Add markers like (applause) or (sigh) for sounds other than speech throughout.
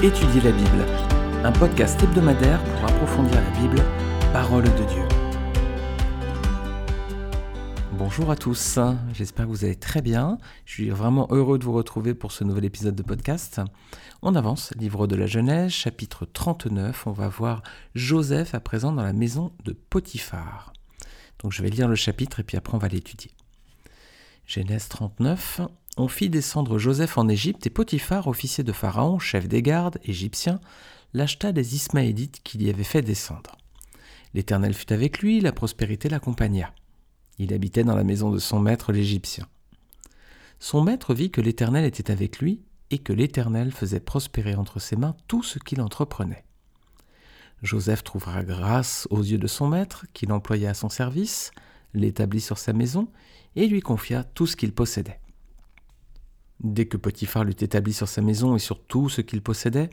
Étudier la Bible, un podcast hebdomadaire pour approfondir la Bible, parole de Dieu. Bonjour à tous, j'espère que vous allez très bien. Je suis vraiment heureux de vous retrouver pour ce nouvel épisode de podcast. On avance, livre de la Genèse, chapitre 39. On va voir Joseph à présent dans la maison de Potiphar. Donc je vais lire le chapitre et puis après on va l'étudier. Genèse 39, on fit descendre Joseph en Égypte, et Potiphar, officier de Pharaon, chef des gardes égyptiens, l'acheta des Ismaélites qu'il y avait fait descendre. L'Éternel fut avec lui, la prospérité l'accompagna. Il habitait dans la maison de son maître l'Égyptien. Son maître vit que l'Éternel était avec lui, et que l'Éternel faisait prospérer entre ses mains tout ce qu'il entreprenait. Joseph trouvera grâce aux yeux de son maître, qu'il employa à son service, l'établit sur sa maison, et lui confia tout ce qu'il possédait. Dès que Potiphar l'eut établi sur sa maison et sur tout ce qu'il possédait,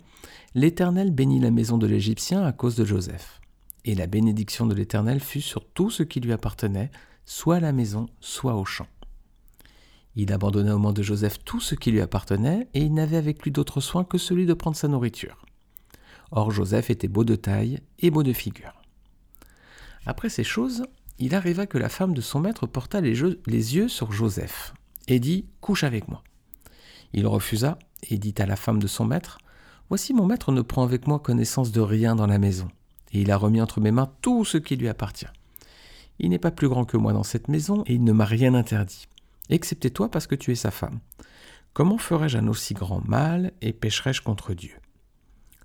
l'Éternel bénit la maison de l'Égyptien à cause de Joseph. Et la bénédiction de l'Éternel fut sur tout ce qui lui appartenait, soit à la maison, soit au champ. Il abandonna au moment de Joseph tout ce qui lui appartenait, et il n'avait avec lui d'autre soin que celui de prendre sa nourriture. Or Joseph était beau de taille et beau de figure. Après ces choses, il arriva que la femme de son maître porta les, yeux sur Joseph, et dit Couche avec moi. Il refusa et dit à la femme de son maître Voici mon maître ne prend avec moi connaissance de rien dans la maison, et il a remis entre mes mains tout ce qui lui appartient. Il n'est pas plus grand que moi dans cette maison, et il ne m'a rien interdit, excepté toi parce que tu es sa femme. Comment ferais-je un aussi grand mal et pécherais-je contre Dieu?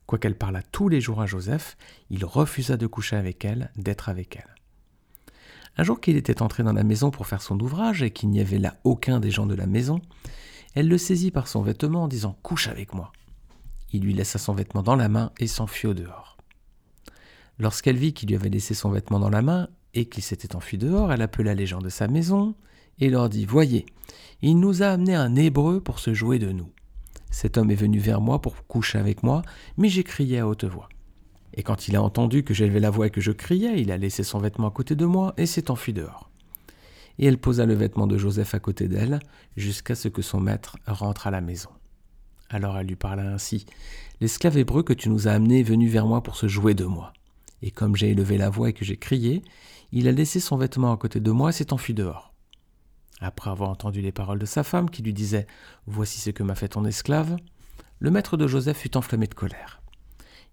Quoiqu'elle parlât tous les jours à Joseph, il refusa de coucher avec elle, d'être avec elle. Un jour qu'il était entré dans la maison pour faire son ouvrage et qu'il n'y avait là aucun des gens de la maison, elle le saisit par son vêtement en disant Couche avec moi. Il lui laissa son vêtement dans la main et s'enfuit au dehors. Lorsqu'elle vit qu'il lui avait laissé son vêtement dans la main et qu'il s'était enfui dehors, elle appela les gens de sa maison et leur dit Voyez, il nous a amené un Hébreu pour se jouer de nous. Cet homme est venu vers moi pour coucher avec moi, mais j'ai crié à haute voix. Et quand il a entendu que j'élevais la voix et que je criais, il a laissé son vêtement à côté de moi et s'est enfui dehors et elle posa le vêtement de Joseph à côté d'elle, jusqu'à ce que son maître rentre à la maison. Alors elle lui parla ainsi. L'esclave hébreu que tu nous as amené est venu vers moi pour se jouer de moi. Et comme j'ai élevé la voix et que j'ai crié, il a laissé son vêtement à côté de moi et s'est enfui dehors. Après avoir entendu les paroles de sa femme qui lui disait Voici ce que m'a fait ton esclave, le maître de Joseph fut enflammé de colère.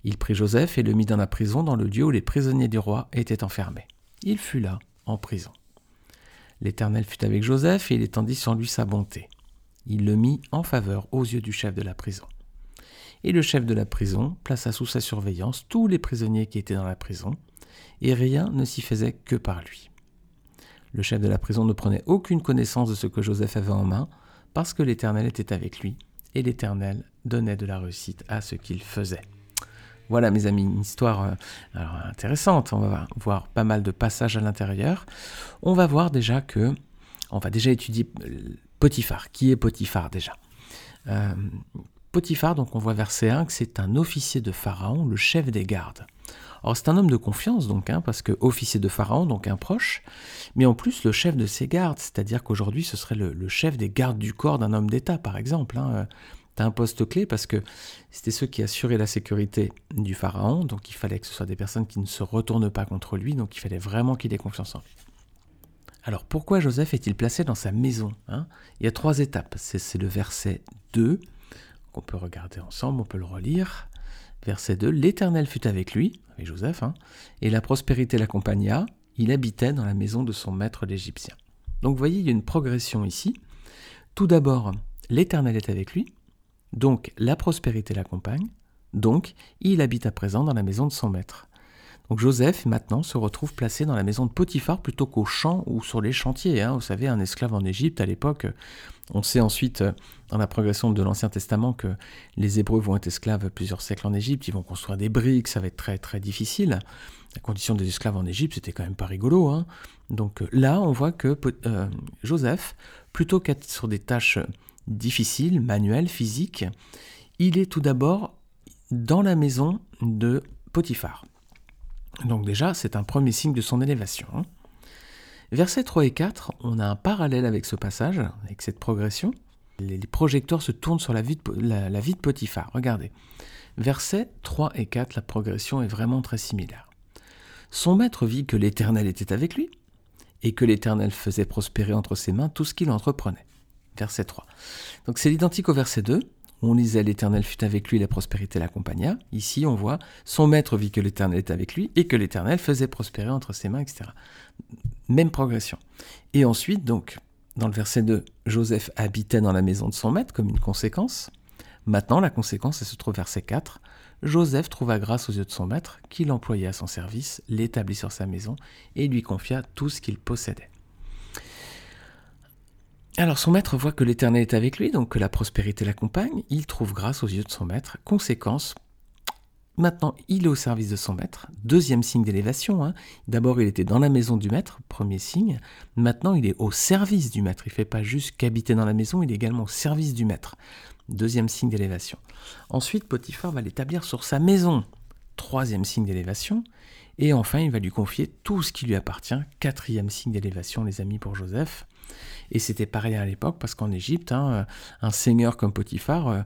Il prit Joseph et le mit dans la prison dans le lieu où les prisonniers du roi étaient enfermés. Il fut là, en prison. L'Éternel fut avec Joseph et il étendit sur lui sa bonté. Il le mit en faveur aux yeux du chef de la prison. Et le chef de la prison plaça sous sa surveillance tous les prisonniers qui étaient dans la prison, et rien ne s'y faisait que par lui. Le chef de la prison ne prenait aucune connaissance de ce que Joseph avait en main, parce que l'Éternel était avec lui, et l'Éternel donnait de la réussite à ce qu'il faisait. Voilà mes amis, une histoire euh, intéressante. On va voir pas mal de passages à l'intérieur. On va voir déjà que, on va déjà étudier euh, Potiphar. Qui est Potiphar déjà? Euh, Potiphar, donc on voit verset 1 que c'est un officier de Pharaon, le chef des gardes. Alors c'est un homme de confiance donc, hein, parce que officier de Pharaon, donc un proche, mais en plus le chef de ses gardes, c'est-à-dire qu'aujourd'hui ce serait le, chef des gardes du corps d'un homme d'État par exemple. Hein un poste clé parce que c'était ceux qui assuraient la sécurité du pharaon, donc il fallait que ce soit des personnes qui ne se retournent pas contre lui, donc il fallait vraiment qu'il ait confiance en lui. Alors pourquoi Joseph est-il placé dans sa maison hein? Il y a trois étapes. C'est le verset 2, qu'on peut regarder ensemble, on peut le relire. Verset 2, l'Éternel fut avec lui, avec Joseph, hein, et la prospérité l'accompagna, il habitait dans la maison de son maître l'Égyptien. Donc vous voyez, il y a une progression ici. Tout d'abord, l'Éternel est avec lui, donc la prospérité l'accompagne, donc il habite à présent dans la maison de son maître. Donc Joseph maintenant se retrouve placé dans la maison de Potiphar plutôt qu'au champ ou sur les chantiers. Hein. Vous savez, un esclave en Égypte à l'époque, on sait ensuite euh, dans la progression de l'Ancien Testament que les Hébreux vont être esclaves plusieurs siècles en Égypte, ils vont construire des briques, ça va être très très difficile. La condition des esclaves en Égypte, c'était quand même pas rigolo. Hein. Donc là, on voit que euh, Joseph, plutôt qu'être sur des tâches difficile, manuel, physique, il est tout d'abord dans la maison de Potiphar. Donc déjà, c'est un premier signe de son élévation. Hein. Versets 3 et 4, on a un parallèle avec ce passage, avec cette progression. Les projecteurs se tournent sur la vie de, la vie de Potiphar. Regardez. Versets 3 et 4, la progression est vraiment très similaire. Son maître vit que l'Éternel était avec lui, et que l'Éternel faisait prospérer entre ses mains tout ce qu'il entreprenait. Verset 3. Donc c'est l'identique au verset 2, où on lisait l'Éternel fut avec lui, la prospérité l'accompagna. Ici, on voit son maître vit que l'Éternel était avec lui, et que l'Éternel faisait prospérer entre ses mains, etc. Même progression. Et ensuite, donc, dans le verset 2, Joseph habitait dans la maison de son maître comme une conséquence. Maintenant, la conséquence, elle se trouve verset 4. Joseph trouva grâce aux yeux de son maître, qui l'employa à son service, l'établit sur sa maison et lui confia tout ce qu'il possédait. Alors son maître voit que l'Éternel est avec lui, donc que la prospérité l'accompagne, il trouve grâce aux yeux de son maître. Conséquence, maintenant il est au service de son maître. Deuxième signe d'élévation, hein. d'abord il était dans la maison du maître, premier signe, maintenant il est au service du maître. Il ne fait pas juste qu'habiter dans la maison, il est également au service du maître. Deuxième signe d'élévation. Ensuite, Potiphar va l'établir sur sa maison. Troisième signe d'élévation. Et enfin, il va lui confier tout ce qui lui appartient. Quatrième signe d'élévation, les amis, pour Joseph. Et c'était pareil à l'époque, parce qu'en Égypte, hein, un seigneur comme Potiphar, euh,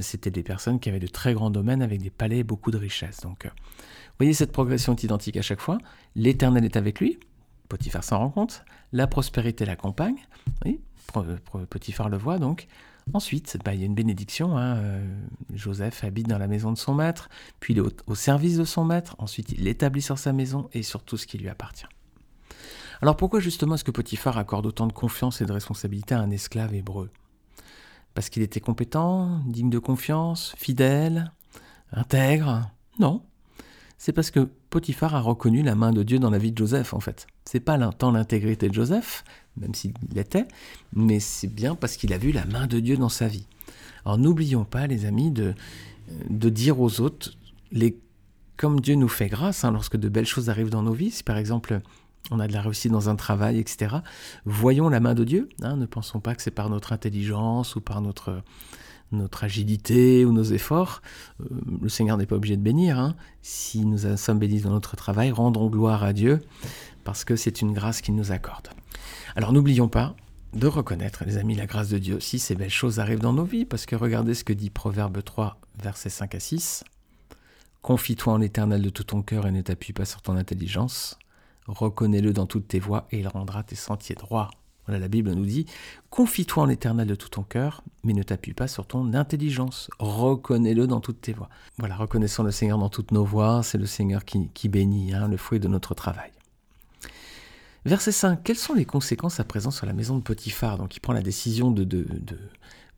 c'était des personnes qui avaient de très grands domaines avec des palais et beaucoup de richesses. Donc, euh, vous voyez, cette progression est identique à chaque fois. L'Éternel est avec lui. Potiphar s'en rend compte. La prospérité l'accompagne. Potiphar le voit donc. Ensuite, bah, il y a une bénédiction. Hein, euh, Joseph habite dans la maison de son maître, puis il est au, service de son maître. Ensuite, il l'établit sur sa maison et sur tout ce qui lui appartient. Alors pourquoi justement est-ce que Potiphar accorde autant de confiance et de responsabilité à un esclave hébreu? Parce qu'il était compétent, digne de confiance, fidèle, intègre? Non. C'est parce que Potiphar a reconnu la main de Dieu dans la vie de Joseph, en fait. C'est pas tant l'intégrité de Joseph, même s'il l'était, mais c'est bien parce qu'il a vu la main de Dieu dans sa vie. Alors n'oublions pas, les amis, de, de dire aux autres, les, comme Dieu nous fait grâce, hein, lorsque de belles choses arrivent dans nos vies, si par exemple on a de la réussite dans un travail, etc., voyons la main de Dieu, hein, ne pensons pas que c'est par notre intelligence ou par notre, notre agilité ou nos efforts. Euh, le Seigneur n'est pas obligé de bénir. Hein. Si nous sommes bénis dans notre travail, rendons gloire à Dieu parce que c'est une grâce qu'il nous accorde. Alors n'oublions pas de reconnaître, les amis, la grâce de Dieu si ces belles choses arrivent dans nos vies, parce que regardez ce que dit Proverbe 3, versets 5 à 6. Confie-toi en l'Éternel de tout ton cœur et ne t'appuie pas sur ton intelligence. Reconnais-le dans toutes tes voies et il rendra tes sentiers droits. Voilà, la Bible nous dit Confie-toi en l'Éternel de tout ton cœur, mais ne t'appuie pas sur ton intelligence. Reconnais-le dans toutes tes voies. Voilà, reconnaissons le Seigneur dans toutes nos voies. C'est le Seigneur qui, bénit hein, le fruit de notre travail. Verset 5. Quelles sont les conséquences à présent sur la maison de Potiphar? Donc il prend la décision de,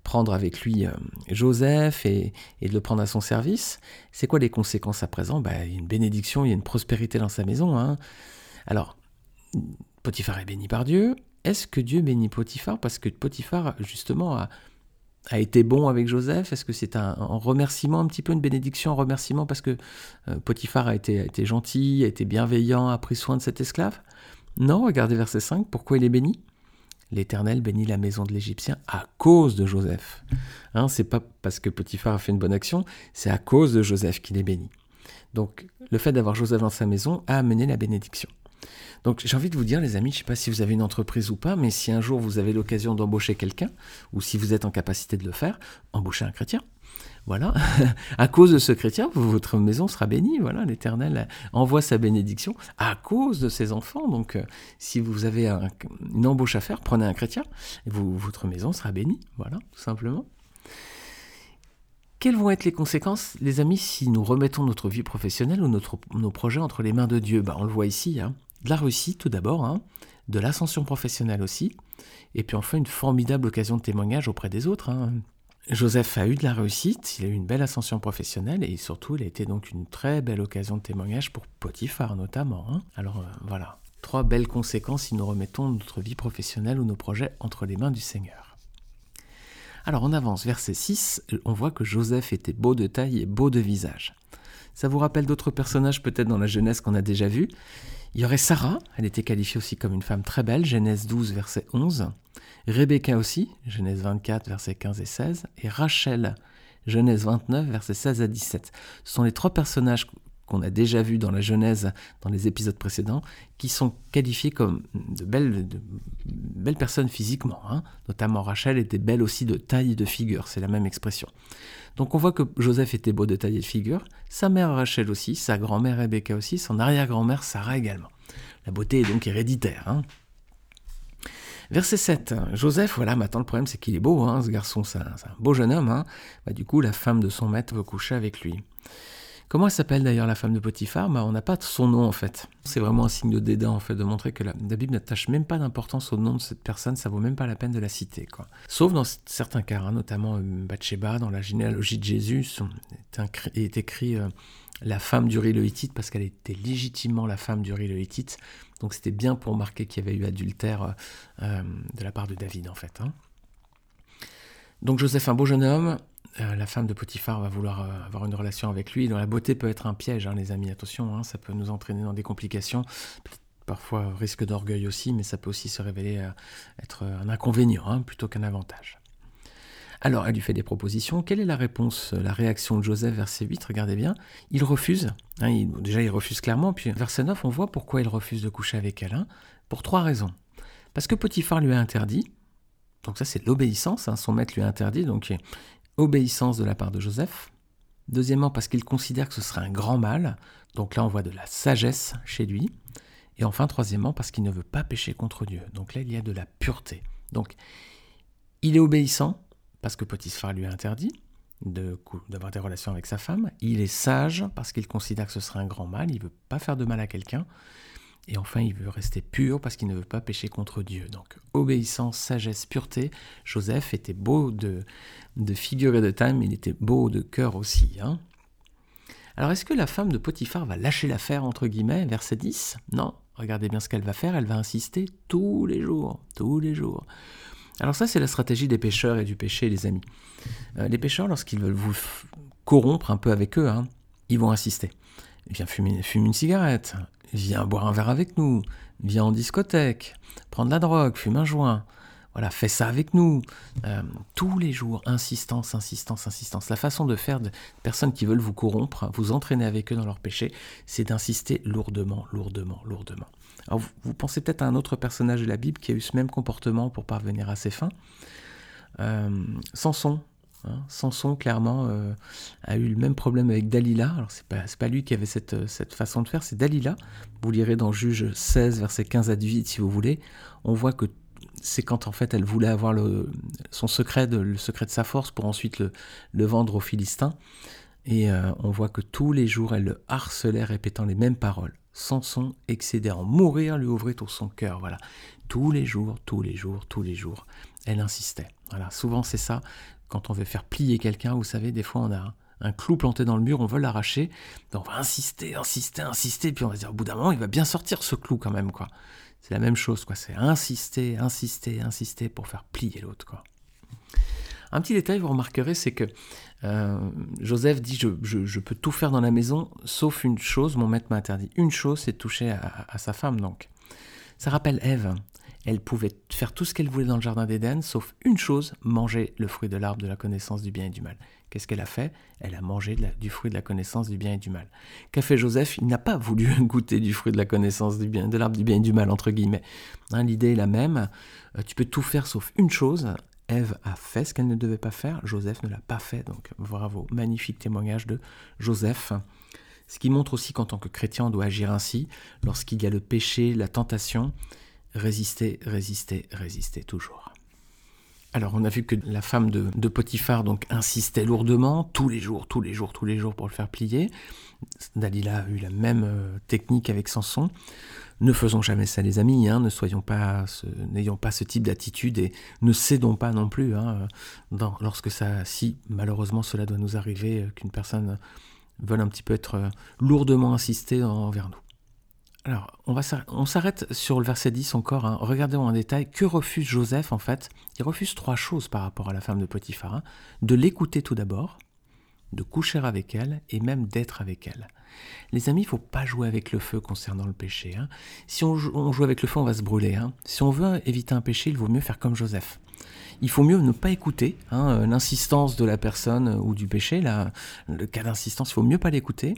prendre avec lui euh, Joseph et, de le prendre à son service. C'est quoi les conséquences à présent? Bah, Il y a une bénédiction, il y a une prospérité dans sa maison. Hein. Alors, Potiphar est béni par Dieu. Est-ce que Dieu bénit Potiphar Parce que Potiphar, justement, a, été bon avec Joseph? Est-ce que c'est un, remerciement, un petit peu une bénédiction, un remerciement parce que euh, Potiphar a été, a été gentil, a été bienveillant, a pris soin de cet esclave? Non, regardez verset 5, pourquoi il est béni? L'Éternel bénit la maison de l'Égyptien à cause de Joseph. Hein, c'est pas parce que Potiphar a fait une bonne action, c'est à cause de Joseph qu'il est béni. Donc le fait d'avoir Joseph dans sa maison a amené la bénédiction. Donc j'ai envie de vous dire les amis, je ne sais pas si vous avez une entreprise ou pas, mais si un jour vous avez l'occasion d'embaucher quelqu'un, ou si vous êtes en capacité de le faire, embauchez un chrétien. Voilà, (laughs) à cause de ce chrétien, votre maison sera bénie. Voilà, l'Éternel envoie sa bénédiction à cause de ses enfants. Donc, euh, si vous avez une embauche à faire, prenez un chrétien et votre maison sera bénie. Voilà, tout simplement. Quelles vont être les conséquences, les amis, si nous remettons notre vie professionnelle ou nos projets entre les mains de Dieu? Bah, On le voit ici. Hein. De la réussite, tout d'abord, hein. de l'ascension professionnelle aussi, et puis enfin une formidable occasion de témoignage auprès des autres. Hein. Joseph a eu de la réussite, il a eu une belle ascension professionnelle et surtout il a été donc une très belle occasion de témoignage pour Potiphar notamment. Hein. Alors euh, voilà, trois belles conséquences si nous remettons notre vie professionnelle ou nos projets entre les mains du Seigneur. Alors on avance, verset 6, on voit que Joseph était beau de taille et beau de visage. Ça vous rappelle d'autres personnages peut-être dans la jeunesse qu'on a déjà vus? Il y aurait Sarah, elle était qualifiée aussi comme une femme très belle, Genèse 12, verset 11. Rebecca aussi, Genèse 24, versets 15 et 16, et Rachel, Genèse 29, versets 16 à 17. Ce sont les trois personnages qu'on a déjà vues dans la Genèse, dans les épisodes précédents, qui sont qualifiées comme de belles, de belles personnes physiquement. Hein. Notamment Rachel était belle aussi de taille et de figure, c'est la même expression. Donc on voit que Joseph était beau de taille et de figure, sa mère Rachel aussi, sa grand-mère Rebecca aussi, son arrière-grand-mère Sarah également. La beauté est donc héréditaire. Hein. Verset 7. Joseph, voilà, maintenant le problème c'est qu'il est beau, hein, ce garçon, c'est un, beau jeune homme. Hein. Bah, du coup, la femme de son maître veut coucher avec lui. Comment elle s'appelle d'ailleurs la femme de Potiphar? Bah, On n'a pas son nom en fait. C'est vraiment un signe de dédain en fait, de montrer que la, Bible n'attache même pas d'importance au nom de cette personne, ça vaut même pas la peine de la citer. Sauf dans certains cas, hein, notamment euh, Bathsheba, dans la généalogie de Jésus, il est écrit euh, la femme du le parce qu'elle était légitimement la femme du le Donc c'était bien pour marquer qu'il y avait eu adultère euh, de la part de David en fait. Hein. Donc Joseph, un beau jeune homme, euh, la femme de Potiphar va vouloir euh, avoir une relation avec lui. Dont la beauté peut être un piège, hein, les amis, attention, hein, ça peut nous entraîner dans des complications. Parfois risque d'orgueil aussi, mais ça peut aussi se révéler euh, être un inconvénient hein, plutôt qu'un avantage. Alors, elle lui fait des propositions. Quelle est la réponse, la réaction de Joseph, verset 8 Regardez bien. Il refuse. déjà, il refuse clairement. Puis, verset 9, on voit pourquoi il refuse de coucher avec elle. pour trois raisons. Parce que Potiphar lui a interdit. Donc, ça, c'est l'obéissance. son maître lui a interdit. Donc, obéissance de la part de Joseph. Deuxièmement, parce qu'il considère que ce serait un grand mal. Donc là, on voit de la sagesse chez lui. Et enfin, troisièmement, parce qu'il ne veut pas pécher contre Dieu. Donc là, il y a de la pureté. Donc, il est obéissant, parce que Potiphar lui a interdit d'avoir des relations avec sa femme. Il est sage, parce qu'il considère que ce serait un grand mal. Il ne veut pas faire de mal à quelqu'un. Et enfin, il veut rester pur parce qu'il ne veut pas pécher contre Dieu. Donc, obéissance, sagesse, pureté. Joseph était beau de, de figure et de taille, mais il était beau de cœur aussi. Hein. Alors, est-ce que la femme de Potiphar va lâcher l'affaire, entre guillemets, verset 10 Non. Regardez bien ce qu'elle va faire. Elle va insister tous les jours, tous les jours. Alors ça, c'est la stratégie des pêcheurs et du péché, les amis. Euh, les pêcheurs, lorsqu'ils veulent vous corrompre un peu avec eux, hein, ils vont insister. Viens fumer, fume une cigarette, viens boire un verre avec nous, viens en discothèque, prendre la drogue, fume un joint. Voilà, fais ça avec nous. Euh, tous les jours, insistance, insistance, insistance. La façon de faire de personnes qui veulent vous corrompre, vous entraîner avec eux dans leur péché, c'est d'insister lourdement, lourdement, lourdement. Alors, vous, pensez peut-être à un autre personnage de la Bible qui a eu ce même comportement pour parvenir à ses fins. Euh, Samson, Hein. Samson, clairement, euh, a eu le même problème avec Dalila. Alors, c'est pas, pas lui qui avait cette, cette façon de faire, c'est Dalila. Vous lirez dans Juge 16, versets 15 à 18, si vous voulez. On voit que c'est quand en fait elle voulait avoir le, son secret, le secret de sa force pour ensuite le, vendre aux Philistins. Et euh, on voit que tous les jours elle le harcelait répétant les mêmes paroles. Samson, excédé en mourir, lui ouvrit tout son cœur. Voilà. Tous les jours, tous les jours, tous les jours, elle insistait. Voilà. Souvent c'est ça quand on veut faire plier quelqu'un, vous savez, des fois on a un clou planté dans le mur, on veut l'arracher, on va insister, insister, insister, puis on va se dire au bout d'un moment, il va bien sortir ce clou quand même, quoi. C'est la même chose, quoi. C'est insister, insister, insister pour faire plier l'autre, quoi. Un petit détail, vous remarquerez, c'est que euh, Joseph dit je, peux tout faire dans la maison, sauf une chose, mon maître m'a interdit. Une chose, c'est toucher à, à, sa femme, donc. Ça rappelle Ève. Elle pouvait faire tout ce qu'elle voulait dans le jardin d'Éden, sauf une chose, manger le fruit de l'arbre de la connaissance du bien et du mal. Qu'est-ce qu'elle a fait? Elle a mangé du fruit de la connaissance du bien et du mal. Qu'a fait Joseph? Il n'a pas voulu (laughs) goûter du fruit de la connaissance du bien, de l'arbre du bien et du mal, entre guillemets. Hein, l'idée est la même. Euh, tu peux tout faire sauf une chose. Ève a fait ce qu'elle ne devait pas faire. Joseph ne l'a pas fait. Donc bravo, magnifique témoignage de Joseph. Ce qui montre aussi qu'en tant que chrétien, on doit agir ainsi. Lorsqu'il y a le péché, la tentation, résister, résister, résister toujours. Alors on a vu que la femme de, Potiphar donc insistait lourdement tous les jours, tous les jours, tous les jours pour le faire plier. Dalila a eu la même euh, technique avec Samson. Ne faisons jamais ça les amis, hein, ne soyons pas, n'ayons pas ce type d'attitude et ne cédons pas non plus hein, lorsque ça, si malheureusement cela doit nous arriver, euh, qu'une personne veuille un petit peu être euh, lourdement insistée envers nous. Alors, on, va, s'arrête sur le verset 10 encore. Hein. Regardez en détail. Que refuse Joseph en fait? Il refuse trois choses par rapport à la femme de Potiphar. Hein. De l'écouter tout d'abord, de coucher avec elle et même d'être avec elle. Les amis, il faut pas jouer avec le feu concernant le péché. Hein. Si on joue, avec le feu, on va se brûler. Si on veut éviter un péché, il vaut mieux faire comme Joseph. Il faut mieux ne pas écouter l'insistance de la personne ou du péché. le cas d'insistance, il faut mieux pas l'écouter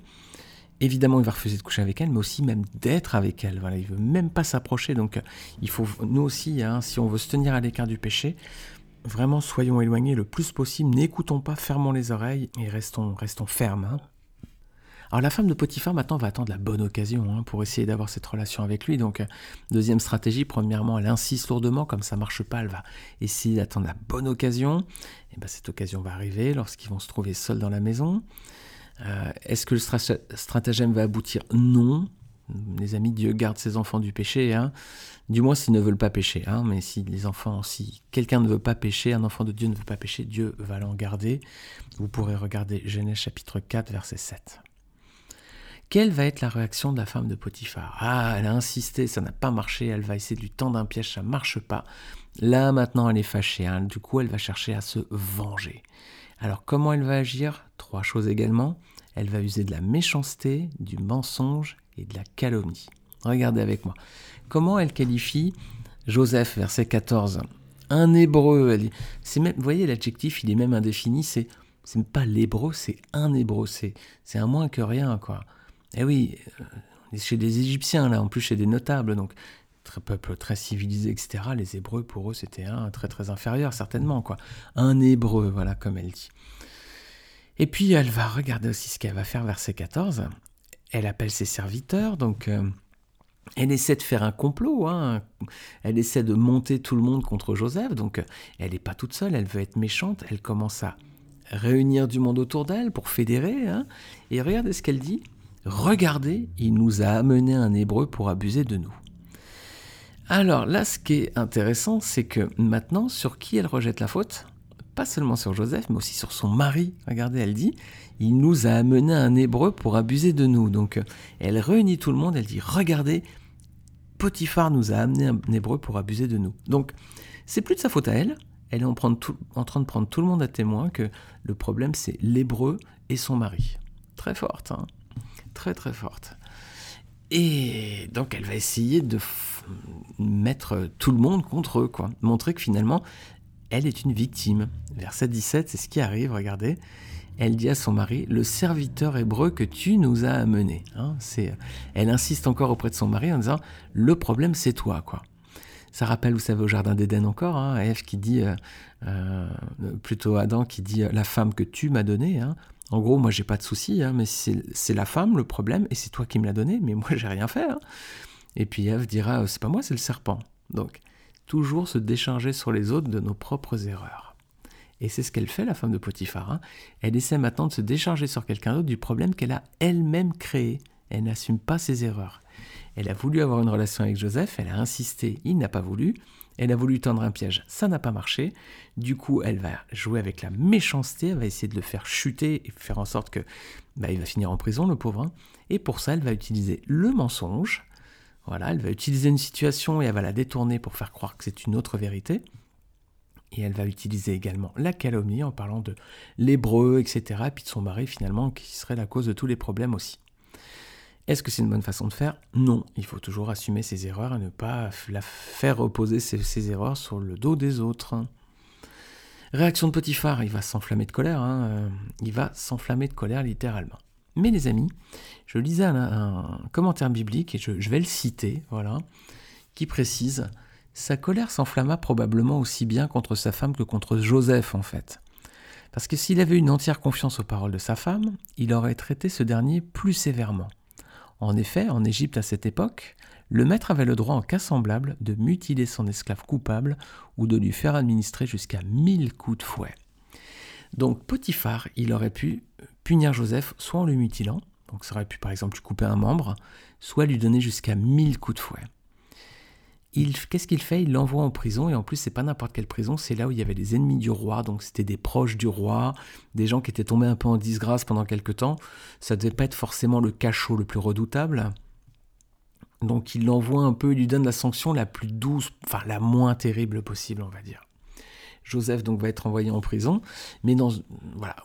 évidemment, il va refuser de coucher avec elle, mais aussi même d'être avec elle. Voilà, il veut même pas s'approcher. Donc, il faut, nous aussi, hein, si on veut se tenir à l'écart du péché, vraiment soyons éloignés le plus possible. N'écoutons pas, fermons les oreilles et restons, restons fermes. Hein. Alors la femme de Potiphar maintenant va attendre la bonne occasion hein, pour essayer d'avoir cette relation avec lui. Donc deuxième stratégie, premièrement, elle insiste lourdement, comme ça marche pas, elle va essayer d'attendre la bonne occasion. Et ben cette occasion va arriver lorsqu'ils vont se trouver seuls dans la maison. Euh, est-ce que le stratagème va aboutir? Non. Les amis, Dieu garde ses enfants du péché, hein. du moins s'ils ne veulent pas pécher. Hein. Mais si les enfants, si quelqu'un ne veut pas pécher, un enfant de Dieu ne veut pas pécher, Dieu va l'en garder. Vous pourrez regarder Genèse chapitre 4, verset 7. Quelle va être la réaction de la femme de Potiphar? Ah, elle a insisté, ça n'a pas marché, elle va essayer de lui tendre un piège, ça ne marche pas. Là, maintenant, elle est fâchée, hein. du coup, elle va chercher à se venger. Alors, comment elle va agir? Trois choses également. Elle va user de la méchanceté, du mensonge et de la calomnie. Regardez avec moi. Comment elle qualifie Joseph, verset 14 Un hébreu. Elle c'est même, vous voyez, l'adjectif, il est même indéfini. C'est, c'est pas l'hébreu, c'est un hébreu. C'est, un moins que rien, quoi. Eh oui, euh, chez les Égyptiens, là, en plus chez des notables, donc très peuple très civilisé, etc. Les Hébreux, pour eux, c'était un très très inférieur, certainement, quoi. Un Hébreu, voilà, comme elle dit. Et puis, elle va regarder aussi ce qu'elle va faire, verset 14. Elle appelle ses serviteurs, donc euh, elle essaie de faire un complot, hein. elle essaie de monter tout le monde contre Joseph, donc elle n'est pas toute seule, elle veut être méchante, elle commence à réunir du monde autour d'elle pour fédérer, hein. et regardez ce qu'elle dit, Regardez, il nous a amené un hébreu pour abuser de nous. Alors là, ce qui est intéressant, c'est que maintenant, sur qui elle rejette la faute? Pas seulement sur Joseph, mais aussi sur son mari. Regardez, elle dit, il nous a amené un hébreu pour abuser de nous. Donc elle réunit tout le monde, elle dit, regardez, Potiphar nous a amené un hébreu pour abuser de nous. Donc c'est plus de sa faute à elle, elle est en, train de prendre tout le monde à témoin que le problème c'est l'hébreu et son mari. Très forte, hein? Très très forte. Et donc elle va essayer de mettre tout le monde contre eux, quoi. Montrer que finalement, elle est une victime. Verset 17, c'est ce qui arrive, regardez. Elle dit à son mari, le serviteur hébreu que tu nous as amené. Hein, c'est, elle insiste encore auprès de son mari en disant, le problème c'est toi, quoi. Ça rappelle, vous savez, au Jardin d'Éden encore, hein, Ève qui dit, euh, euh, plutôt Adam qui dit, la femme que tu m'as donnée, hein, en gros, moi, j'ai pas de souci, hein, mais c'est la femme le problème, et c'est toi qui me l'as donné, mais moi, j'ai rien fait. Hein. Et puis Ève dira, euh, c'est pas moi, c'est le serpent. Donc, toujours se décharger sur les autres de nos propres erreurs. Et c'est ce qu'elle fait, la femme de Potiphar. Elle essaie maintenant de se décharger sur quelqu'un d'autre du problème qu'elle a elle-même créé. Elle n'assume pas ses erreurs. Elle a voulu avoir une relation avec Joseph, elle a insisté, il n'a pas voulu. Elle a voulu tendre un piège, ça n'a pas marché. Du coup, elle va jouer avec la méchanceté, elle va essayer de le faire chuter et faire en sorte que bah, il va finir en prison, le pauvre. Hein. Et pour ça, elle va utiliser le mensonge. Voilà, elle va utiliser une situation et elle va la détourner pour faire croire que c'est une autre vérité. Et elle va utiliser également la calomnie en parlant de l'hébreu, etc. Et puis de son mari finalement, qui serait la cause de tous les problèmes aussi. Est-ce que c'est une bonne façon de faire? Non, il faut toujours assumer ses erreurs et ne pas la faire reposer ses, erreurs sur le dos des autres. Réaction de Potiphar, il va s'enflammer de colère, hein, euh, il va s'enflammer de colère littéralement. Mais les amis, je lisais un, commentaire biblique et je, je, vais le citer, voilà, qui précise sa colère s'enflamma probablement aussi bien contre sa femme que contre Joseph en fait. Parce que s'il avait une entière confiance aux paroles de sa femme, il aurait traité ce dernier plus sévèrement. En effet, en Égypte à cette époque, le maître avait le droit en cas semblable de mutiler son esclave coupable ou de lui faire administrer jusqu'à mille coups de fouet. Donc Potiphar, il aurait pu punir Joseph soit en le mutilant, donc ça aurait pu par exemple lui couper un membre, soit lui donner jusqu'à mille coups de fouet qu'est-ce qu'il fait? Il l'envoie en prison, et en plus, c'est pas n'importe quelle prison, c'est là où il y avait des ennemis du roi, donc c'était des proches du roi, des gens qui étaient tombés un peu en disgrâce pendant quelque temps. Ça devait pas être forcément le cachot le plus redoutable. Donc il l'envoie un peu, il lui donne la sanction la plus douce, enfin la moins terrible possible, on va dire. Joseph donc va être envoyé en prison, mais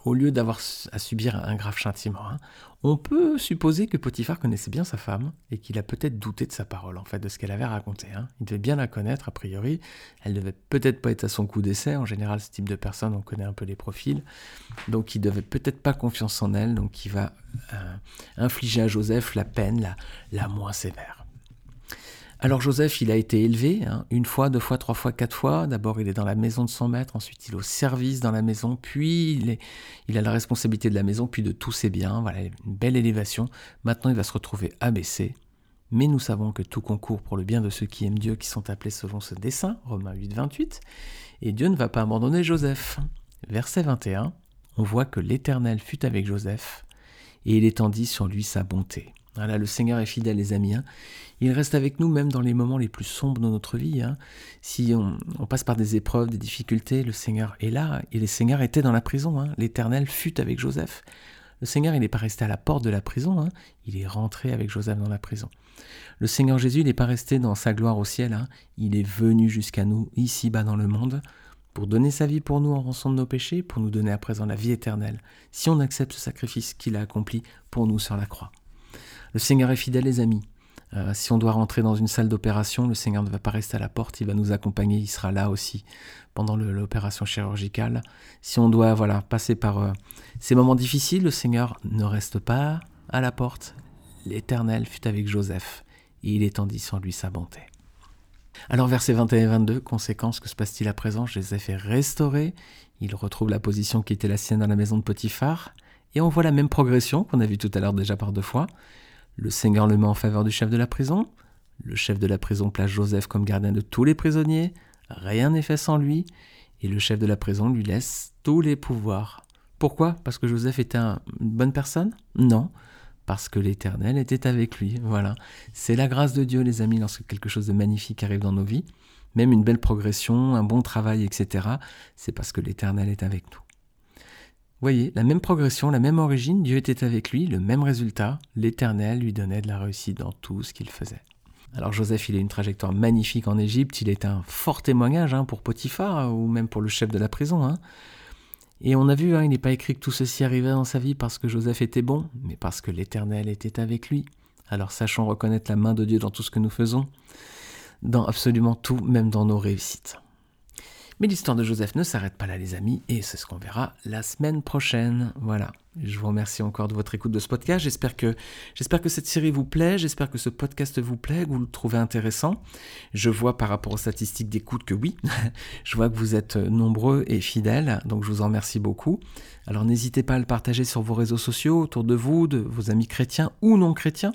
au lieu d'avoir à subir un grave châtiment, hein, on peut supposer que Potiphar connaissait bien sa femme et qu'il a peut-être douté de sa parole, en fait, de ce qu'elle avait raconté. Hein. Il devait bien la connaître, a priori. Elle devait peut-être pas être à son coup d'essai. En général, ce type de personne, on connaît un peu les profils. Donc, il devait peut-être pas confiance en elle. Donc, il va euh, infliger à Joseph la peine la moins sévère. Alors Joseph, il a été élevé, hein, une fois, deux fois, trois fois, quatre fois. D'abord, il est dans la maison de son maître, ensuite il est au service dans la maison, puis il, il a la responsabilité de la maison, puis de tous ses biens. Voilà, une belle élévation. Maintenant, il va se retrouver abaissé. Mais nous savons que tout concourt pour le bien de ceux qui aiment Dieu, qui sont appelés selon ce dessein, Romains 8, 28. Et Dieu ne va pas abandonner Joseph. Verset 21, on voit que l'Éternel fut avec Joseph, et il étendit sur lui sa bonté. Le Seigneur est fidèle, les amis. Hein. Il reste avec nous même dans les moments les plus sombres de notre vie. Hein. Si on, passe par des épreuves, des difficultés, le Seigneur est là. Et le Seigneur était dans la prison. Hein. L'Éternel fut avec Joseph. Le Seigneur, n'est pas resté à la porte de la prison. Il est rentré avec Joseph dans la prison. Le Seigneur Jésus, n'est pas resté dans sa gloire au ciel. Il est venu jusqu'à nous, ici-bas dans le monde, pour donner sa vie pour nous en rançon de nos péchés, pour nous donner à présent la vie éternelle, si on accepte ce sacrifice qu'il a accompli pour nous sur la croix. Le Seigneur est fidèle, les amis. Euh, si on doit rentrer dans une salle d'opération, le Seigneur ne va pas rester à la porte, il va nous accompagner, il sera là aussi pendant l'opération chirurgicale. Si on doit voilà passer par euh, ces moments difficiles, le Seigneur ne reste pas à la porte. L'Éternel fut avec Joseph et il étendit sur lui sa bonté. Alors versets 21 et 22, conséquence, que se passe-t-il à présent? Joseph est restauré, il retrouve la position qui était la sienne dans la maison de Potiphar, et on voit la même progression qu'on a vu tout à l'heure déjà par deux fois. Le Seigneur le met en faveur du chef de la prison. Le chef de la prison place Joseph comme gardien de tous les prisonniers. Rien n'est fait sans lui. Et le chef de la prison lui laisse tous les pouvoirs. Pourquoi? Parce que Joseph était une bonne personne? Non. Parce que l'Éternel était avec lui. Voilà. C'est la grâce de Dieu, les amis, lorsque quelque chose de magnifique arrive dans nos vies. Même une belle progression, un bon travail, etc. C'est parce que l'Éternel est avec nous voyez, la même progression, la même origine, Dieu était avec lui, le même résultat, l'Éternel lui donnait de la réussite dans tout ce qu'il faisait. Alors Joseph, il a une trajectoire magnifique en Égypte, il est un fort témoignage hein, pour Potiphar hein, ou même pour le chef de la prison. Hein. Et on a vu, il n'est pas écrit que tout ceci arrivait dans sa vie parce que Joseph était bon, mais parce que l'Éternel était avec lui. Alors sachons reconnaître la main de Dieu dans tout ce que nous faisons, dans absolument tout, même dans nos réussites. Mais l'histoire de Joseph ne s'arrête pas là, les amis, et c'est ce qu'on verra la semaine prochaine. Voilà. Je vous remercie encore de votre écoute de ce podcast. J'espère que, cette série vous plaît. J'espère que ce podcast vous plaît, que vous le trouvez intéressant. Je vois par rapport aux statistiques d'écoute que oui. (laughs) je vois que vous êtes nombreux et fidèles. Donc je vous en remercie beaucoup. Alors n'hésitez pas à le partager sur vos réseaux sociaux, autour de vous, de vos amis chrétiens ou non chrétiens.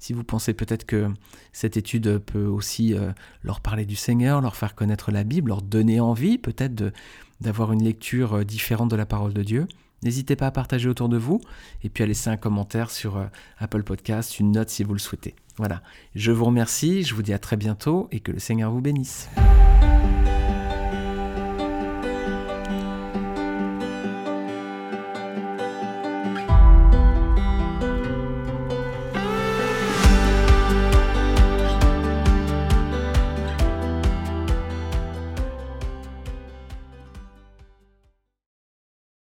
Si vous pensez peut-être que cette étude peut aussi euh, leur parler du Seigneur, leur faire connaître la Bible, leur donner envie peut-être d'avoir une lecture euh, différente de la parole de Dieu. N'hésitez pas à partager autour de vous et puis à laisser un commentaire sur euh, Apple Podcast, une note si vous le souhaitez. Voilà, je vous remercie, je vous dis à très bientôt et que le Seigneur vous bénisse.